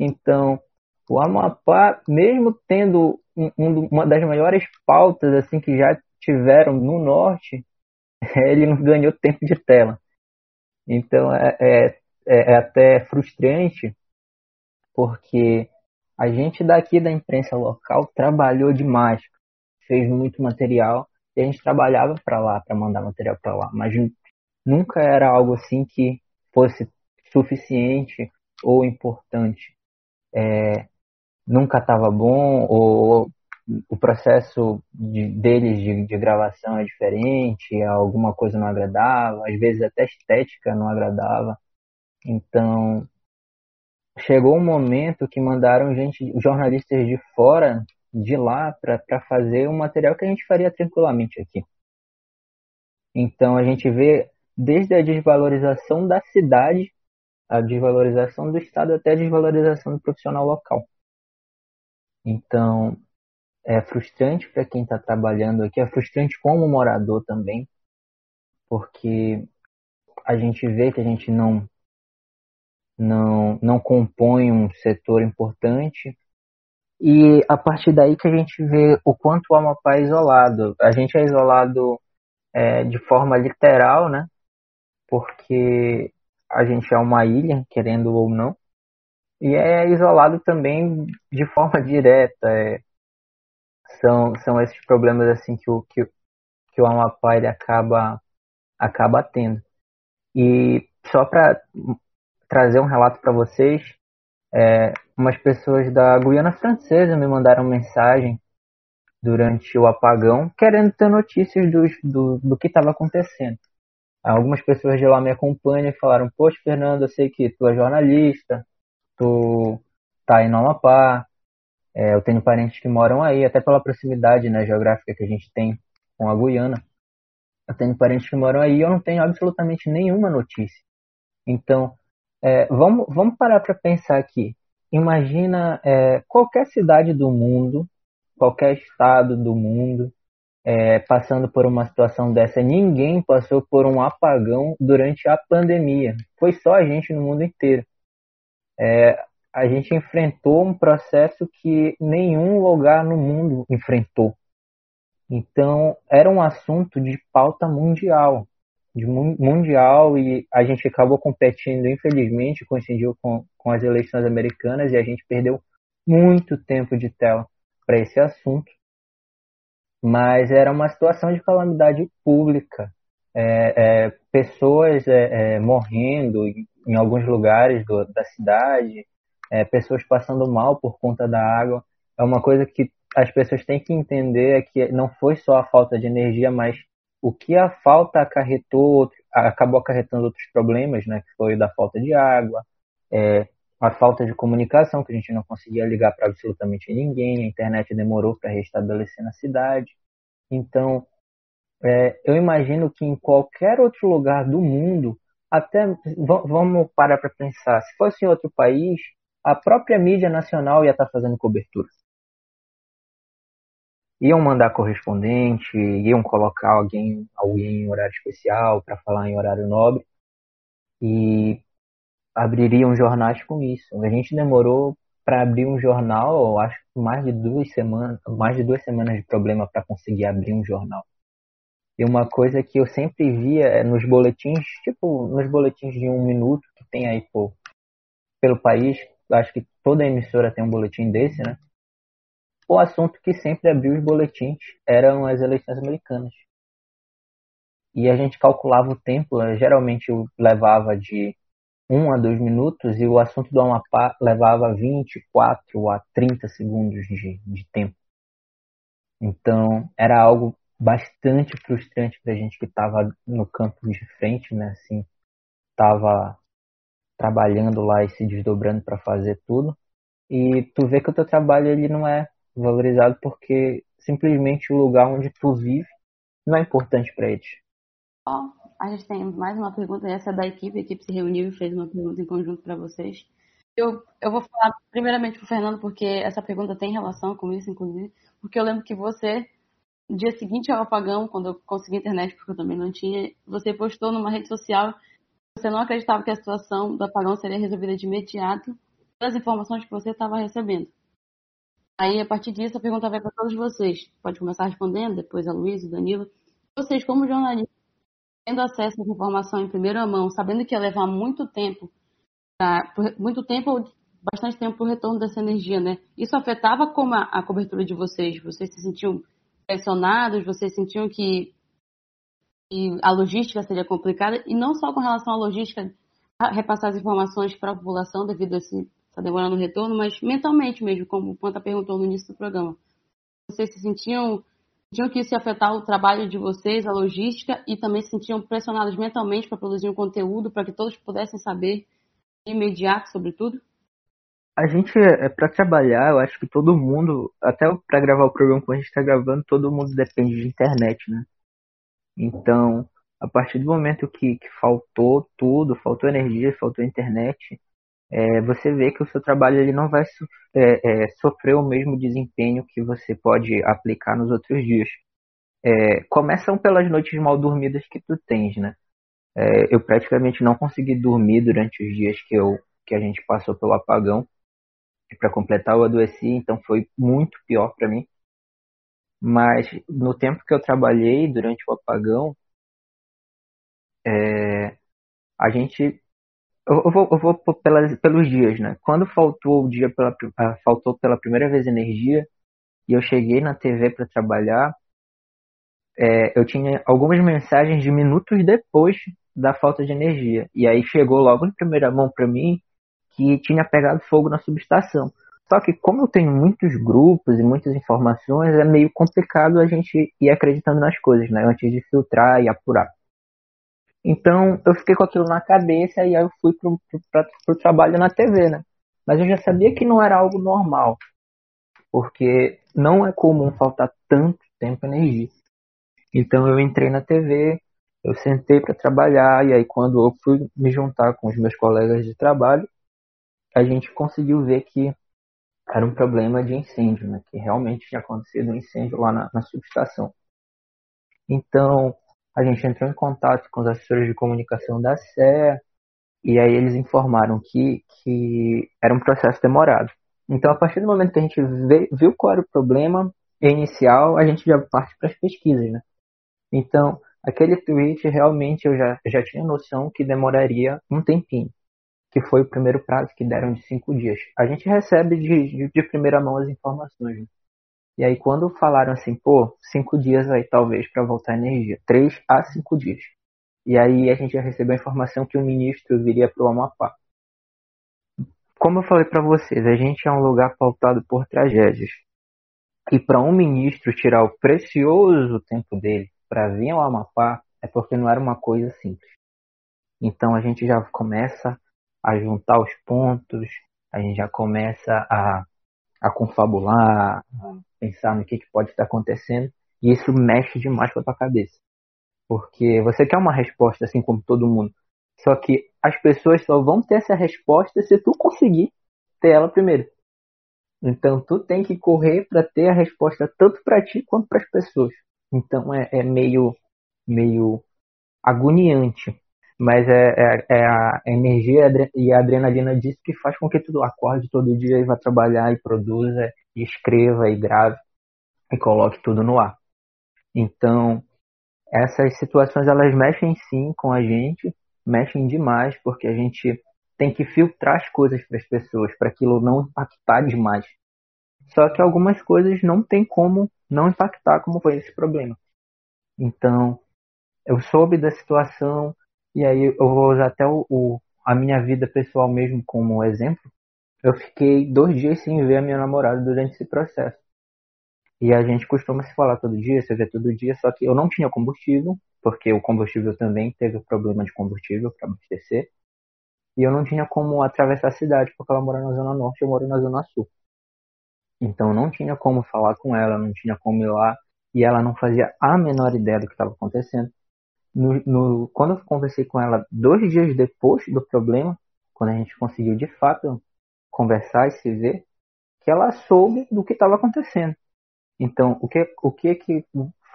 Então, o Amapá, mesmo tendo um, um, uma das maiores pautas assim que já tiveram no norte, <laughs> ele não ganhou tempo de tela. Então é, é, é, é até frustrante, porque a gente daqui da imprensa local trabalhou demais, fez muito material e a gente trabalhava para lá, para mandar material para lá, mas nunca era algo assim que fosse suficiente ou importante. É, nunca estava bom ou o processo de, deles de, de, gravação é diferente, alguma coisa não agradava, às vezes até estética não agradava. Então, chegou um momento que mandaram gente, jornalistas de fora, de lá, para fazer um material que a gente faria tranquilamente aqui. Então a gente vê desde a desvalorização da cidade, a desvalorização do Estado até a desvalorização do profissional local. Então é frustrante para quem está trabalhando aqui, é frustrante como morador também, porque a gente vê que a gente não não, não compõe um setor importante. E a partir daí que a gente vê o quanto o Amapá é isolado. A gente é isolado é, de forma literal, né? Porque a gente é uma ilha, querendo ou não. E é isolado também de <laughs> forma direta. É, são, são esses problemas assim que o, que, que o Amapá ele acaba, acaba tendo. E só para trazer um relato para vocês, é, umas pessoas da Guiana Francesa me mandaram mensagem durante o apagão, querendo ter notícias do, do, do que estava acontecendo. Algumas pessoas de lá me acompanham e falaram: Poxa, Fernando, eu sei que tu é jornalista, tu tá aí no Amapá, é, eu tenho parentes que moram aí, até pela proximidade né, geográfica que a gente tem com a Guiana. Eu tenho parentes que moram aí e eu não tenho absolutamente nenhuma notícia. Então, é, vamos, vamos parar para pensar aqui. Imagina é, qualquer cidade do mundo, qualquer estado do mundo, é, passando por uma situação dessa. Ninguém passou por um apagão durante a pandemia. Foi só a gente no mundo inteiro. É, a gente enfrentou um processo que nenhum lugar no mundo enfrentou. Então, era um assunto de pauta mundial, de mundial, e a gente acabou competindo, infelizmente, coincidiu com, com as eleições americanas, e a gente perdeu muito tempo de tela para esse assunto. Mas era uma situação de calamidade pública, é, é, pessoas é, é morrendo em, alguns lugares do, da cidade, é, pessoas passando mal por conta da água. É uma coisa que as pessoas têm que entender é que não foi só a falta de energia, mas o que a falta acarretou, acabou acarretando outros problemas, né? Que foi da falta de água, é, a falta de comunicação, que a gente não conseguia ligar para absolutamente ninguém, a internet demorou para restabelecer na cidade. Então, é, eu imagino que em qualquer outro lugar do mundo, até vamos parar para pensar, se fosse em outro país, a própria mídia nacional ia estar tá fazendo cobertura. Iam mandar correspondente, iam colocar alguém, alguém em horário especial para falar em horário nobre e abririam jornais com isso. A gente demorou para abrir um jornal, acho que mais de duas semanas, mais de duas semanas de problema para conseguir abrir um jornal. E uma coisa que eu sempre via é nos boletins, tipo nos boletins de um minuto que tem aí pô, pelo país, acho que toda emissora tem um boletim desse, né? O assunto que sempre abriu os boletins eram as eleições americanas. E a gente calculava o tempo, né? geralmente levava de 1 a 2 minutos e o assunto do Amapá levava 24 a 30 segundos de, de tempo. Então era algo bastante frustrante para a gente que estava no campo de frente, né? Assim, estava trabalhando lá e se desdobrando para fazer tudo. E tu vê que o teu trabalho ele não é valorizado porque simplesmente o lugar onde tu vive não é importante para eles. Ó, oh, a gente tem mais uma pergunta, essa é da equipe, a equipe se reuniu e fez uma pergunta em conjunto para vocês. Eu, eu vou falar primeiramente pro Fernando, porque essa pergunta tem relação com isso, inclusive, porque eu lembro que você, no dia seguinte ao apagão, quando eu consegui internet, porque eu também não tinha, você postou numa rede social você não acreditava que a situação do apagão seria resolvida de imediato pelas informações que você estava recebendo. Aí, a partir disso, a pergunta vai para todos vocês. Pode começar respondendo, depois a Luísa, o Danilo. Vocês, como jornalistas, tendo acesso à informação em primeira mão, sabendo que ia levar muito tempo, muito tempo, bastante tempo para o retorno dessa energia, né? Isso afetava como a, a cobertura de vocês? Vocês se sentiam pressionados? Vocês sentiam que e a logística seria complicada, e não só com relação à logística, repassar as informações para a população devido a esse, essa demora no retorno, mas mentalmente mesmo, como o Panta perguntou no início do programa. Vocês se sentiam, sentiam que isso ia afetar o trabalho de vocês, a logística, e também se sentiam pressionados mentalmente para produzir um conteúdo para que todos pudessem saber imediato sobre tudo? A gente, é para trabalhar, eu acho que todo mundo, até para gravar o programa que a gente está gravando, todo mundo depende de internet, né? Então, a partir do momento que, que faltou tudo, faltou energia, faltou internet, é, você vê que o seu trabalho ele não vai é, é, sofrer o mesmo desempenho que você pode aplicar nos outros dias. É, começam pelas noites mal dormidas que tu tens, né? É, eu praticamente não consegui dormir durante os dias que, eu, que a gente passou pelo apagão. Para completar, eu adoeci, então foi muito pior para mim. Mas no tempo que eu trabalhei durante o apagão, é, a gente. Eu, vou, eu vou pelas, pelos dias, né? Quando faltou o dia pela, faltou pela primeira vez energia, e eu cheguei na TV para trabalhar, é, eu tinha algumas mensagens de minutos depois da falta de energia. E aí chegou logo em primeira mão para mim que tinha pegado fogo na subestação. Só que como eu tenho muitos grupos e muitas informações, é meio complicado a gente ir acreditando nas coisas, né? Antes de filtrar e apurar. Então eu fiquei com aquilo na cabeça e aí eu fui pro, pro, pro, pro trabalho na TV, né? Mas eu já sabia que não era algo normal, porque não é comum faltar tanto tempo e energia. Então eu entrei na TV, eu sentei para trabalhar e aí quando eu fui me juntar com os meus colegas de trabalho, a gente conseguiu ver que era um problema de incêndio, né? Que realmente tinha acontecido um incêndio lá na, na subestação. Então a gente entrou em contato com os assessores de comunicação da SE e aí eles informaram que, que era um processo demorado. Então, a partir do momento que a gente vê, viu qual era o problema inicial, a gente já parte para as pesquisas, né? Então, aquele tweet realmente eu já, já tinha noção que demoraria um tempinho, que foi o primeiro prazo que deram de cinco dias. A gente recebe de, de, primeira mão as informações. Né? E aí, quando falaram assim, pô, cinco dias aí talvez para voltar a energia, três a cinco dias. E aí a gente já recebeu a informação que o ministro viria para o Amapá. Como eu falei para vocês, a gente é um lugar pautado por tragédias. E para um ministro tirar o precioso tempo dele para vir ao Amapá é porque não era uma coisa simples. Então a gente já começa a juntar os pontos, a gente já começa a, a confabular, a pensar no que, que pode estar acontecendo, e isso mexe demais com a tua cabeça. Porque você quer uma resposta assim como todo mundo. Só que as pessoas só vão ter essa resposta se tu conseguir ter ela primeiro. Então tu tem que correr para ter a resposta tanto para ti quanto para as pessoas. Então é, é, meio meio agoniante, mas é, é, é a energia e a adrenalina disso que faz com que tu acorde todo dia e vá trabalhar e produza, e escreva e grave e coloque tudo no ar. Então essas situações elas mexem sim com a gente, mexem demais, porque a gente tem que filtrar as coisas para as pessoas, para aquilo não impactar demais. Só que algumas coisas não tem como não impactar, como foi esse problema. Então, eu soube da situação, e aí eu vou usar até o, o a minha vida pessoal mesmo como exemplo. Eu fiquei dois dias sem ver a minha namorada durante esse processo. E a gente costuma se falar todo dia, se vê todo dia, só que eu não tinha combustível, porque o combustível também teve problema de combustível para abastecer. E eu não tinha como atravessar a cidade, porque ela mora na Zona Norte, eu moro na Zona Sul. Então não tinha como falar com ela, não tinha como ir lá, e ela não fazia a menor ideia do que estava acontecendo. No, no, quando eu conversei com ela dois dias depois do problema, quando a gente conseguiu de fato conversar e se ver, que ela soube do que estava acontecendo. Então, o que, o que, que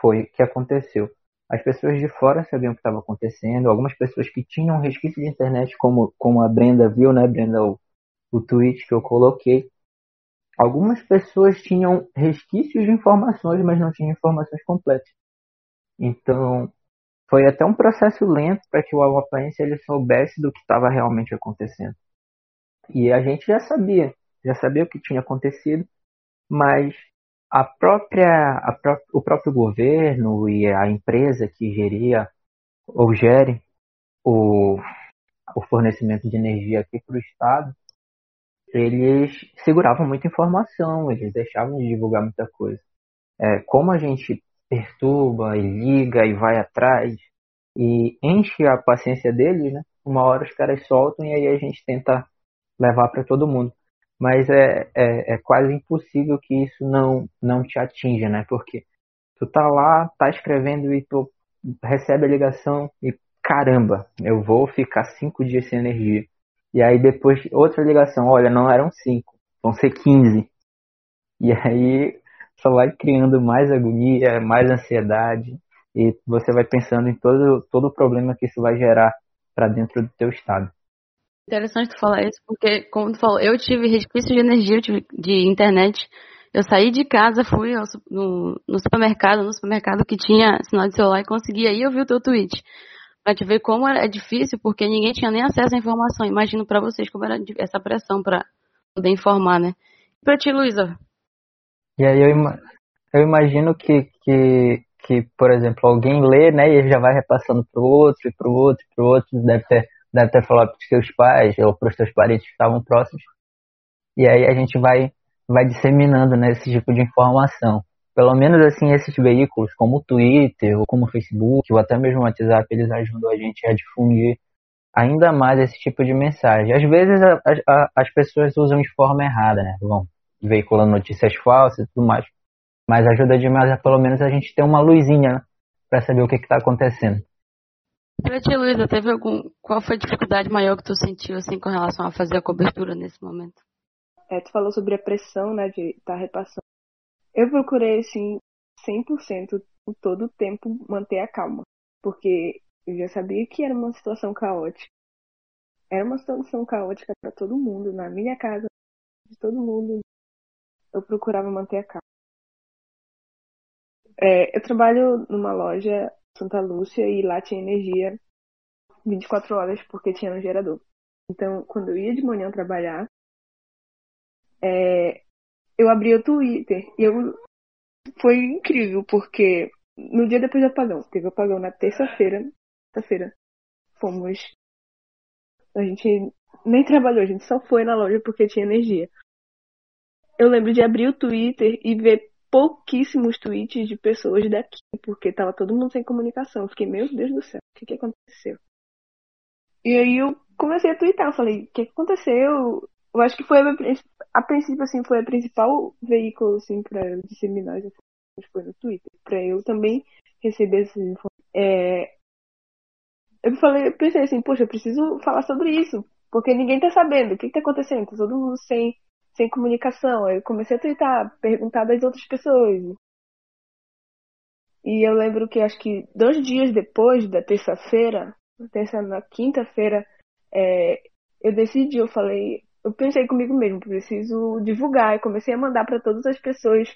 foi que aconteceu? As pessoas de fora sabiam o que estava acontecendo, algumas pessoas que tinham resquício de internet, como, como a Brenda viu, né, Brenda, o, o tweet que eu coloquei. Algumas pessoas tinham resquícios de informações, mas não tinham informações completas. Então, foi até um processo lento para que o amapaense ele soubesse do que estava realmente acontecendo. E a gente já sabia, já sabia o que tinha acontecido, mas a própria, a pró o próprio governo e a empresa que geria ou gere o, o fornecimento de energia aqui para o Estado, eles seguravam muita informação, eles deixavam de divulgar muita coisa. É, como a gente perturba e liga e vai atrás e enche a paciência deles, né? Uma hora os caras soltam e aí a gente tenta levar para todo mundo mas é, é, é, quase impossível que isso não, não te atinja, né? Porque tu tá lá, tá escrevendo e tu recebe a ligação e caramba, eu vou ficar cinco dias sem energia. E aí depois outra ligação, olha, não eram cinco, vão ser quinze. E aí só vai criando mais agonia, mais ansiedade e você vai pensando em todo, todo o problema que isso vai gerar para dentro do teu estado. Interessante tu falar isso, porque, como tu falou, eu tive resquício de energia, de internet. Eu saí de casa, fui ao, no, no, supermercado, no supermercado que tinha sinal de celular e consegui. Aí eu vi o teu tweet. Pra te ver como é difícil, porque ninguém tinha nem acesso à informação. Imagino para vocês como era essa pressão para poder informar, né? E pra ti, Luísa? E aí eu, eu imagino que, que, que, por exemplo, alguém lê, né, e já vai repassando pro outro, e pro outro, e pro outro, deve ter, deve ter falado pros seus pais ou pros seus parentes que estavam próximos. E aí a gente vai, vai disseminando, né, esse tipo de informação. Pelo menos, assim, esses veículos, como o Twitter, ou como o Facebook, ou até mesmo o WhatsApp, eles ajudam a gente a difundir ainda mais esse tipo de mensagem. Às vezes a, a, as pessoas usam de forma errada, né? Vão veiculando notícias falsas e tudo mais. Mas ajuda demais a pelo menos a gente ter uma luzinha né? para saber o que está acontecendo. Pra ti, Luísa, teve algum. Qual foi a dificuldade maior que tu sentiu assim com relação a fazer a cobertura nesse momento? É, tu falou sobre a pressão, né, de estar tá repassando. Eu procurei, assim, 100% todo o tempo manter a calma. Porque eu já sabia que era uma situação caótica. Era uma situação caótica para todo mundo, na minha casa, de todo mundo. Eu procurava manter a calma. É, eu trabalho numa loja Santa Lúcia e lá tinha energia 24 horas porque tinha um gerador. Então, quando eu ia de manhã trabalhar, é, eu abria o Twitter e eu foi incrível porque no dia depois do apagão, teve apagão na terça-feira, terça-feira, fomos. A gente nem trabalhou, a gente só foi na loja porque tinha energia. Eu lembro de abrir o Twitter e ver pouquíssimos tweets de pessoas daqui, porque tava todo mundo sem comunicação. Eu fiquei, meu Deus do céu, o que, que aconteceu? E aí eu comecei a twittar, eu falei, o que, que aconteceu? Eu acho que foi a, a princípio assim foi a principal veículo assim para disseminar as informações foi no Twitter, para eu também receber essas informações. É, eu falei, eu pensei assim, poxa, eu preciso falar sobre isso, porque ninguém tá sabendo o que, que tá acontecendo, tá todo mundo sem, sem comunicação. Aí eu comecei a tentar perguntar das outras pessoas. E eu lembro que acho que dois dias depois da terça-feira, terça na quinta-feira, é, eu decidi, eu falei, eu pensei comigo mesmo, preciso divulgar, e comecei a mandar para todas as pessoas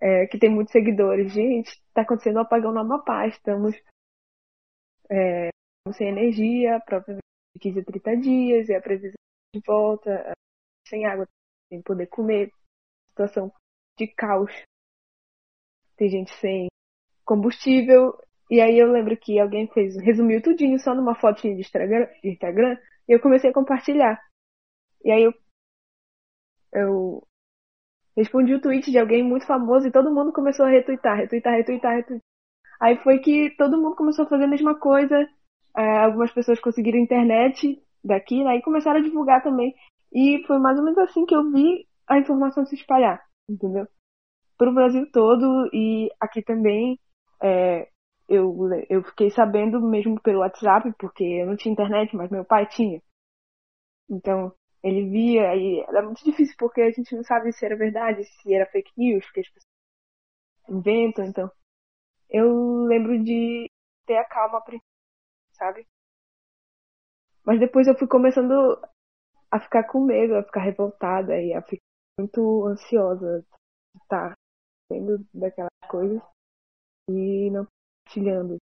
é, que têm muitos seguidores. Gente, está acontecendo um apagão no Amapá, estamos é, sem energia, provavelmente de 15 a 30 dias, e a previsão de volta, sem água, sem poder comer, situação de caos. Tem gente sem combustível. E aí eu lembro que alguém fez, resumiu tudinho só numa fotinha de Instagram, de Instagram e eu comecei a compartilhar. E aí eu, eu respondi o tweet de alguém muito famoso e todo mundo começou a retweetar, retweetar, retweetar, retweetar. Aí foi que todo mundo começou a fazer a mesma coisa, é, algumas pessoas conseguiram internet daqui, né? E começaram a divulgar também. E foi mais ou menos assim que eu vi a informação se espalhar, entendeu? Para o Brasil todo e aqui também. É, eu, eu fiquei sabendo mesmo pelo WhatsApp, porque eu não tinha internet, mas meu pai tinha. Então, ele via e era muito difícil porque a gente não sabe se era verdade, se era fake news, porque as pessoas inventam, então. Eu lembro de ter a calma sabe? Mas depois eu fui começando a ficar com medo, a ficar revoltada e a ficar muito ansiosa de estar vendo daquelas coisas e não compartilhando.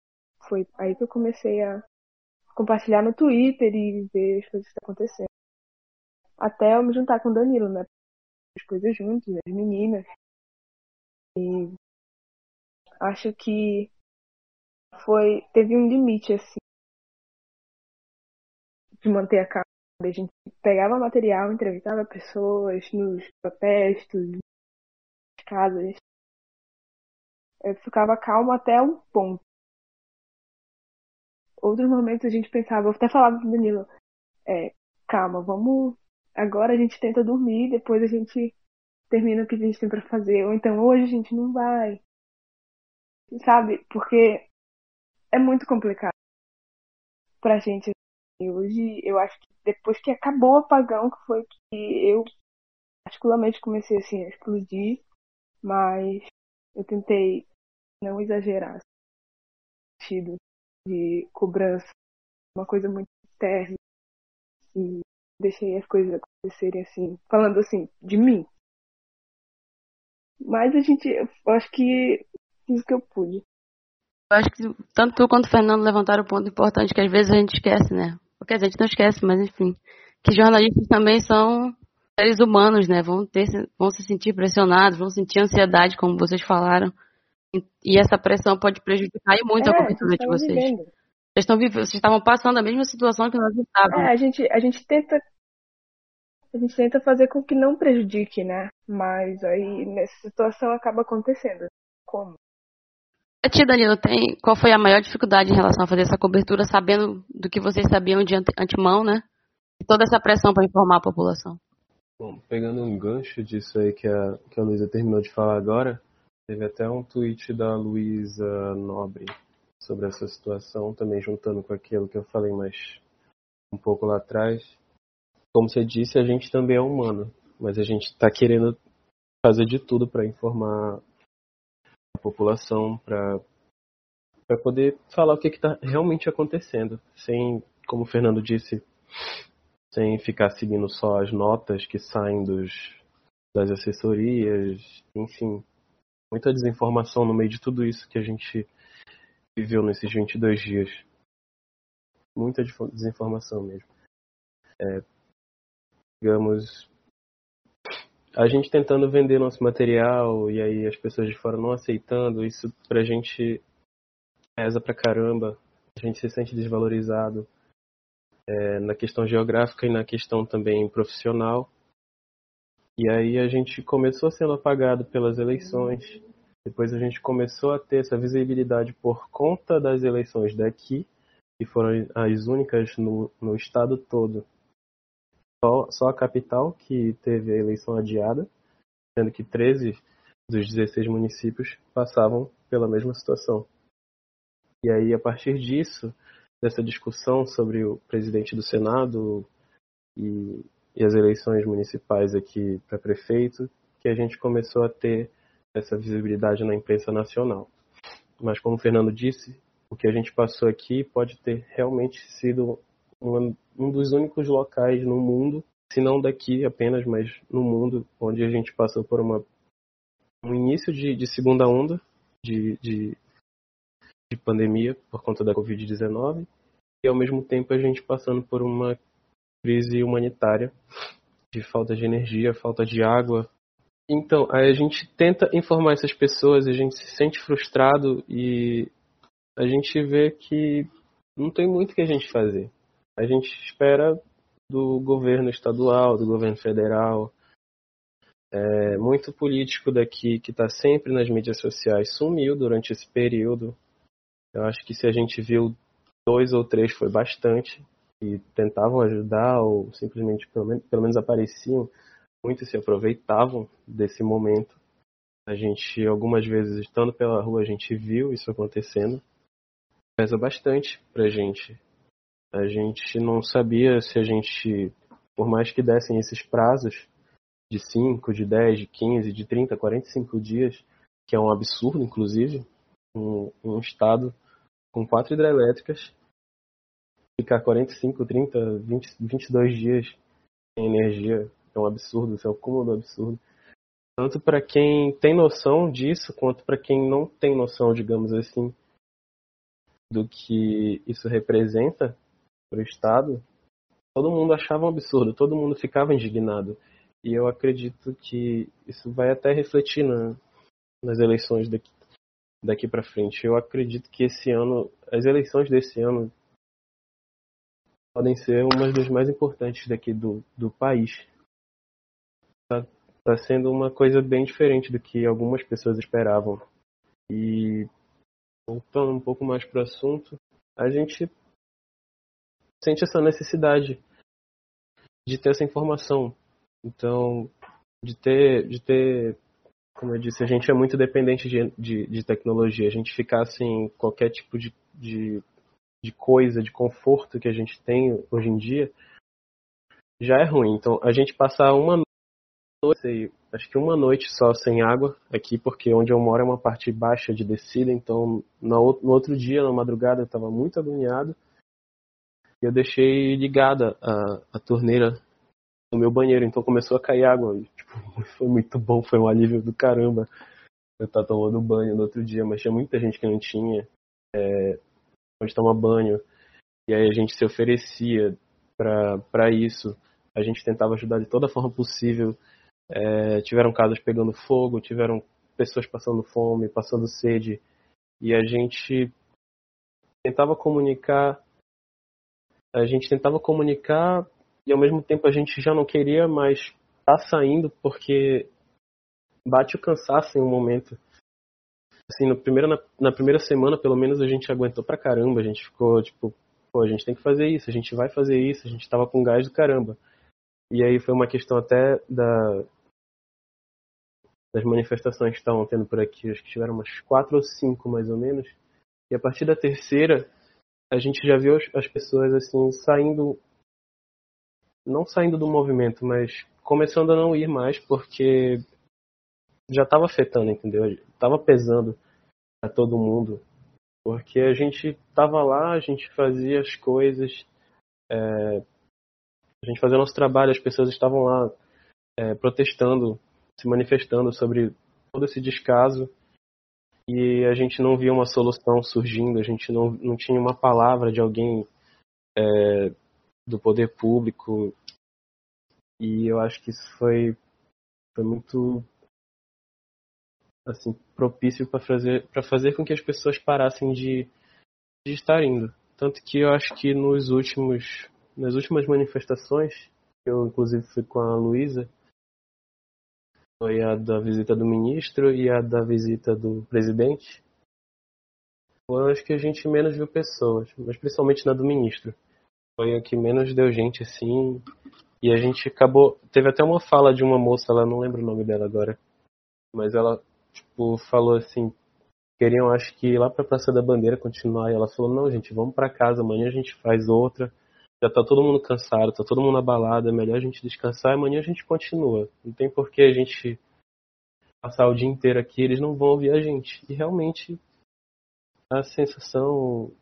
Foi aí que eu comecei a compartilhar no Twitter e ver as coisas que estão acontecendo. Até eu me juntar com o Danilo, né? As coisas juntos, as meninas. E acho que foi. Teve um limite, assim, de manter a calma. A gente pegava material, entrevistava pessoas nos protestos, nas casas. Eu ficava calma até um ponto. Outros momentos a gente pensava, eu até falava pro Danilo, é, calma, vamos. Agora a gente tenta dormir, depois a gente termina o que a gente tem para fazer. Ou então hoje a gente não vai. Sabe? Porque é muito complicado pra gente e hoje eu acho que depois que acabou o apagão, que foi que eu particularmente comecei assim a explodir, mas eu tentei não exagerar sentido de cobrança, uma coisa muito interna e deixei as coisas acontecerem assim, falando assim de mim. Mas a gente, eu acho que fiz o que eu pude. Eu acho que tanto tu quanto o Fernando levantaram um ponto importante que às vezes a gente esquece, né? Porque a gente não esquece, mas enfim. Que jornalistas também são seres humanos, né, vão ter, vão se sentir pressionados, vão sentir ansiedade, como vocês falaram. E essa pressão pode prejudicar muito é, a cobertura de vocês. Vivendo. Vocês, estão, vocês estavam passando a mesma situação que nós estávamos. É, a gente, a gente tenta a gente tenta fazer com que não prejudique, né? Mas aí nessa situação acaba acontecendo. Como? A tia Danilo, tem, qual foi a maior dificuldade em relação a fazer essa cobertura, sabendo do que vocês sabiam de antemão, né? E toda essa pressão para informar a população. Bom, pegando um gancho disso aí que a, que a Luísa terminou de falar agora, teve até um tweet da Luísa Nobre sobre essa situação, também juntando com aquilo que eu falei mais um pouco lá atrás. Como você disse, a gente também é humano, mas a gente está querendo fazer de tudo para informar a população, para para poder falar o que está realmente acontecendo, sem, como o Fernando disse, sem ficar seguindo só as notas que saem dos, das assessorias, enfim, muita desinformação no meio de tudo isso que a gente viveu nesses 22 dias. Muita desinformação mesmo. É, digamos, a gente tentando vender nosso material e aí as pessoas de fora não aceitando, isso pra gente pesa pra caramba. A gente se sente desvalorizado é, na questão geográfica e na questão também profissional. E aí a gente começou sendo apagado pelas eleições. Depois a gente começou a ter essa visibilidade por conta das eleições daqui, que foram as únicas no, no estado todo. Só, só a capital que teve a eleição adiada, sendo que 13 dos 16 municípios passavam pela mesma situação. E aí, a partir disso, dessa discussão sobre o presidente do Senado e, e as eleições municipais aqui para prefeito, que a gente começou a ter essa visibilidade na imprensa nacional. Mas, como o Fernando disse, o que a gente passou aqui pode ter realmente sido um, um dos únicos locais no mundo, se não daqui apenas, mas no mundo, onde a gente passou por uma, um início de, de segunda onda de, de, de pandemia por conta da Covid-19 e, ao mesmo tempo, a gente passando por uma crise humanitária de falta de energia, falta de água, então, a gente tenta informar essas pessoas, a gente se sente frustrado e a gente vê que não tem muito que a gente fazer. A gente espera do governo estadual, do governo federal, é, muito político daqui que está sempre nas mídias sociais sumiu durante esse período. Eu acho que se a gente viu dois ou três foi bastante e tentavam ajudar ou simplesmente pelo menos, pelo menos apareciam muitos se aproveitavam desse momento. A gente, algumas vezes, estando pela rua, a gente viu isso acontecendo. Pesa bastante pra gente. A gente não sabia se a gente, por mais que dessem esses prazos de 5, de 10, de 15, de 30, 45 dias, que é um absurdo, inclusive, um, um estado com quatro hidrelétricas, ficar 45, 30, 20, 22 dias sem energia é um absurdo, isso é um cúmulo do absurdo. Tanto para quem tem noção disso, quanto para quem não tem noção, digamos assim, do que isso representa para o Estado, todo mundo achava um absurdo, todo mundo ficava indignado. E eu acredito que isso vai até refletir na, nas eleições daqui, daqui para frente. Eu acredito que esse ano, as eleições desse ano podem ser uma das mais importantes daqui do, do país tá, tá sendo uma coisa bem diferente do que algumas pessoas esperavam. E voltando um pouco mais para o assunto, a gente sente essa necessidade de ter essa informação. Então, de ter, de ter, como eu disse, a gente é muito dependente de, de, de tecnologia. A gente ficar sem qualquer tipo de, de, de coisa, de conforto que a gente tem hoje em dia, já é ruim. Então, a gente passar uma noite, acho que uma noite só sem água aqui, porque onde eu moro é uma parte baixa de descida, então no, no outro dia, na madrugada, eu estava muito agoniado. E eu deixei ligada a, a torneira no meu banheiro, então começou a cair água. E, tipo, <laughs> foi muito bom, foi um alívio do caramba eu estar tomando banho no outro dia, mas tinha muita gente que não tinha é, onde tomar banho. E aí a gente se oferecia para isso. A a gente tentava ajudar de toda forma possível. É, tiveram casas pegando fogo, tiveram pessoas passando fome, passando sede, e a gente tentava comunicar, a gente tentava comunicar e ao mesmo tempo a gente já não queria mais tá saindo porque bate o cansaço em um momento. Assim, no primeiro, na, na primeira semana, pelo menos, a gente aguentou pra caramba. A gente ficou, tipo, pô, a gente tem que fazer isso, a gente vai fazer isso, a gente tava com gás do caramba. E aí foi uma questão até da, das manifestações que estavam tendo por aqui, acho que tiveram umas quatro ou cinco mais ou menos. E a partir da terceira, a gente já viu as pessoas assim saindo, não saindo do movimento, mas começando a não ir mais porque já estava afetando, entendeu? Estava pesando a todo mundo. Porque a gente estava lá, a gente fazia as coisas, é, a gente fazia nosso trabalho, as pessoas estavam lá é, protestando, se manifestando sobre todo esse descaso e a gente não via uma solução surgindo, a gente não, não tinha uma palavra de alguém é, do poder público. E eu acho que isso foi, foi muito assim propício para fazer para fazer com que as pessoas parassem de, de estar indo. Tanto que eu acho que nos últimos nas últimas manifestações eu inclusive fui com a Luísa foi a da visita do ministro e a da visita do presidente. Foi acho que a gente menos viu pessoas mas principalmente na do ministro. Foi a que menos deu gente assim. E a gente acabou teve até uma fala de uma moça ela não lembro o nome dela agora mas ela tipo, falou assim, queriam acho que ir lá pra Praça da Bandeira continuar, e ela falou, não gente, vamos para casa, amanhã a gente faz outra, já tá todo mundo cansado, tá todo mundo abalado, é melhor a gente descansar amanhã a gente continua. Não tem por que a gente passar o dia inteiro aqui, eles não vão ouvir a gente. E realmente a sensação, o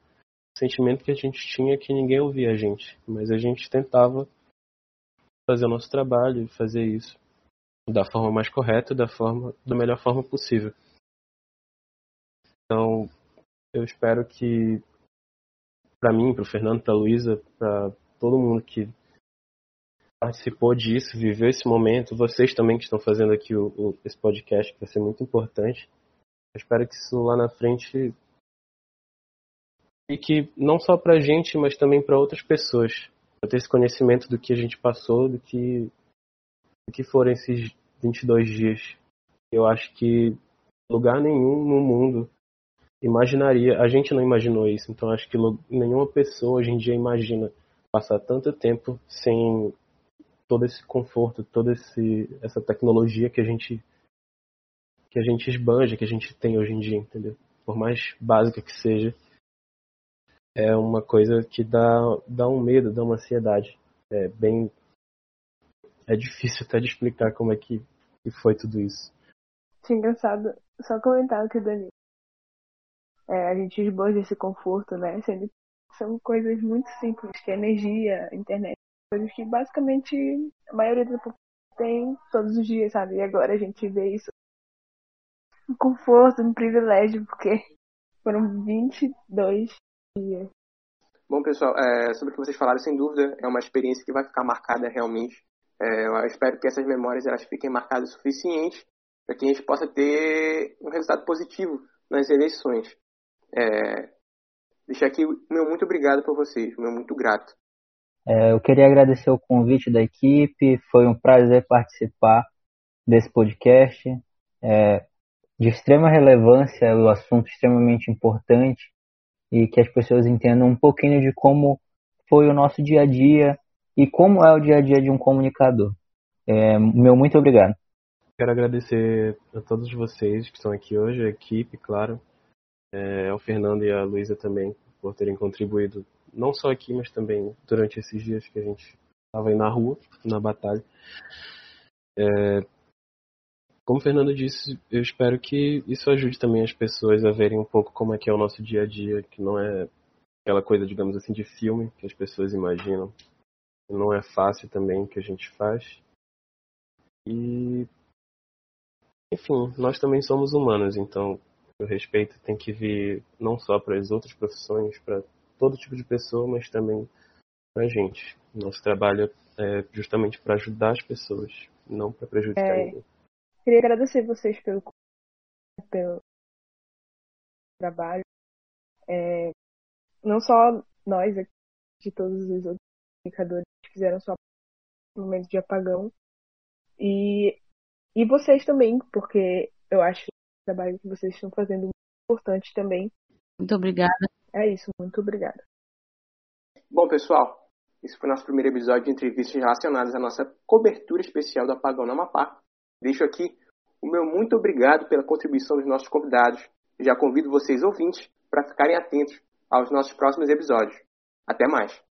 sentimento que a gente tinha é que ninguém ouvia a gente, mas a gente tentava fazer o nosso trabalho, fazer isso da forma mais correta, da forma da melhor forma possível. Então, eu espero que para mim, para o Fernando, para Luísa, para todo mundo que participou disso, viveu esse momento, vocês também que estão fazendo aqui o, o, esse podcast, que vai ser muito importante. Eu espero que isso lá na frente e que não só para a gente, mas também para outras pessoas, para ter esse conhecimento do que a gente passou, do que o que foram esses 22 dias. Eu acho que lugar nenhum no mundo imaginaria, a gente não imaginou isso, então acho que nenhuma pessoa hoje em dia imagina passar tanto tempo sem todo esse conforto, toda esse, essa tecnologia que a gente que a gente esbanja, que a gente tem hoje em dia, entendeu? Por mais básica que seja, é uma coisa que dá, dá um medo, dá uma ansiedade. É bem é difícil até de explicar como é que, que foi tudo isso. Sim, engraçado. Só comentar o que o Dani. É, a gente esboja esse conforto, né? Sendo são coisas muito simples, que é energia, internet, coisas que basicamente a maioria da população tem todos os dias, sabe? E agora a gente vê isso um conforto, um privilégio, porque foram 22 dias. Bom, pessoal, é, sobre o que vocês falaram, sem dúvida, é uma experiência que vai ficar marcada realmente é, eu espero que essas memórias elas fiquem marcadas o suficiente para que a gente possa ter um resultado positivo nas eleições. É, deixar aqui o meu muito obrigado por vocês, meu muito grato. É, eu queria agradecer o convite da equipe, foi um prazer participar desse podcast. É, de extrema relevância, o assunto extremamente importante e que as pessoas entendam um pouquinho de como foi o nosso dia a dia e como é o dia a dia de um comunicador. É, meu muito obrigado. Quero agradecer a todos vocês que estão aqui hoje, a equipe, claro, é, ao Fernando e à Luísa também, por terem contribuído, não só aqui, mas também durante esses dias que a gente estava aí na rua, na batalha. É, como o Fernando disse, eu espero que isso ajude também as pessoas a verem um pouco como é que é o nosso dia a dia, que não é aquela coisa, digamos assim, de filme que as pessoas imaginam não é fácil também o que a gente faz. E enfim, nós também somos humanos, então o respeito tem que vir não só para as outras profissões, para todo tipo de pessoa, mas também para a gente. Nosso trabalho é justamente para ajudar as pessoas, não para prejudicar é, ninguém. Queria agradecer vocês pelo, pelo trabalho. É, não só nós aqui, de todos os outros comunicadores que fizeram sua momento de apagão. E, e vocês também, porque eu acho trabalho que vocês estão fazendo muito importante também. Muito obrigada. É isso, muito obrigada. Bom, pessoal, esse foi nosso primeiro episódio de entrevistas relacionadas à nossa cobertura especial do apagão no Amapá. Deixo aqui o meu muito obrigado pela contribuição dos nossos convidados. Já convido vocês ouvintes para ficarem atentos aos nossos próximos episódios. Até mais!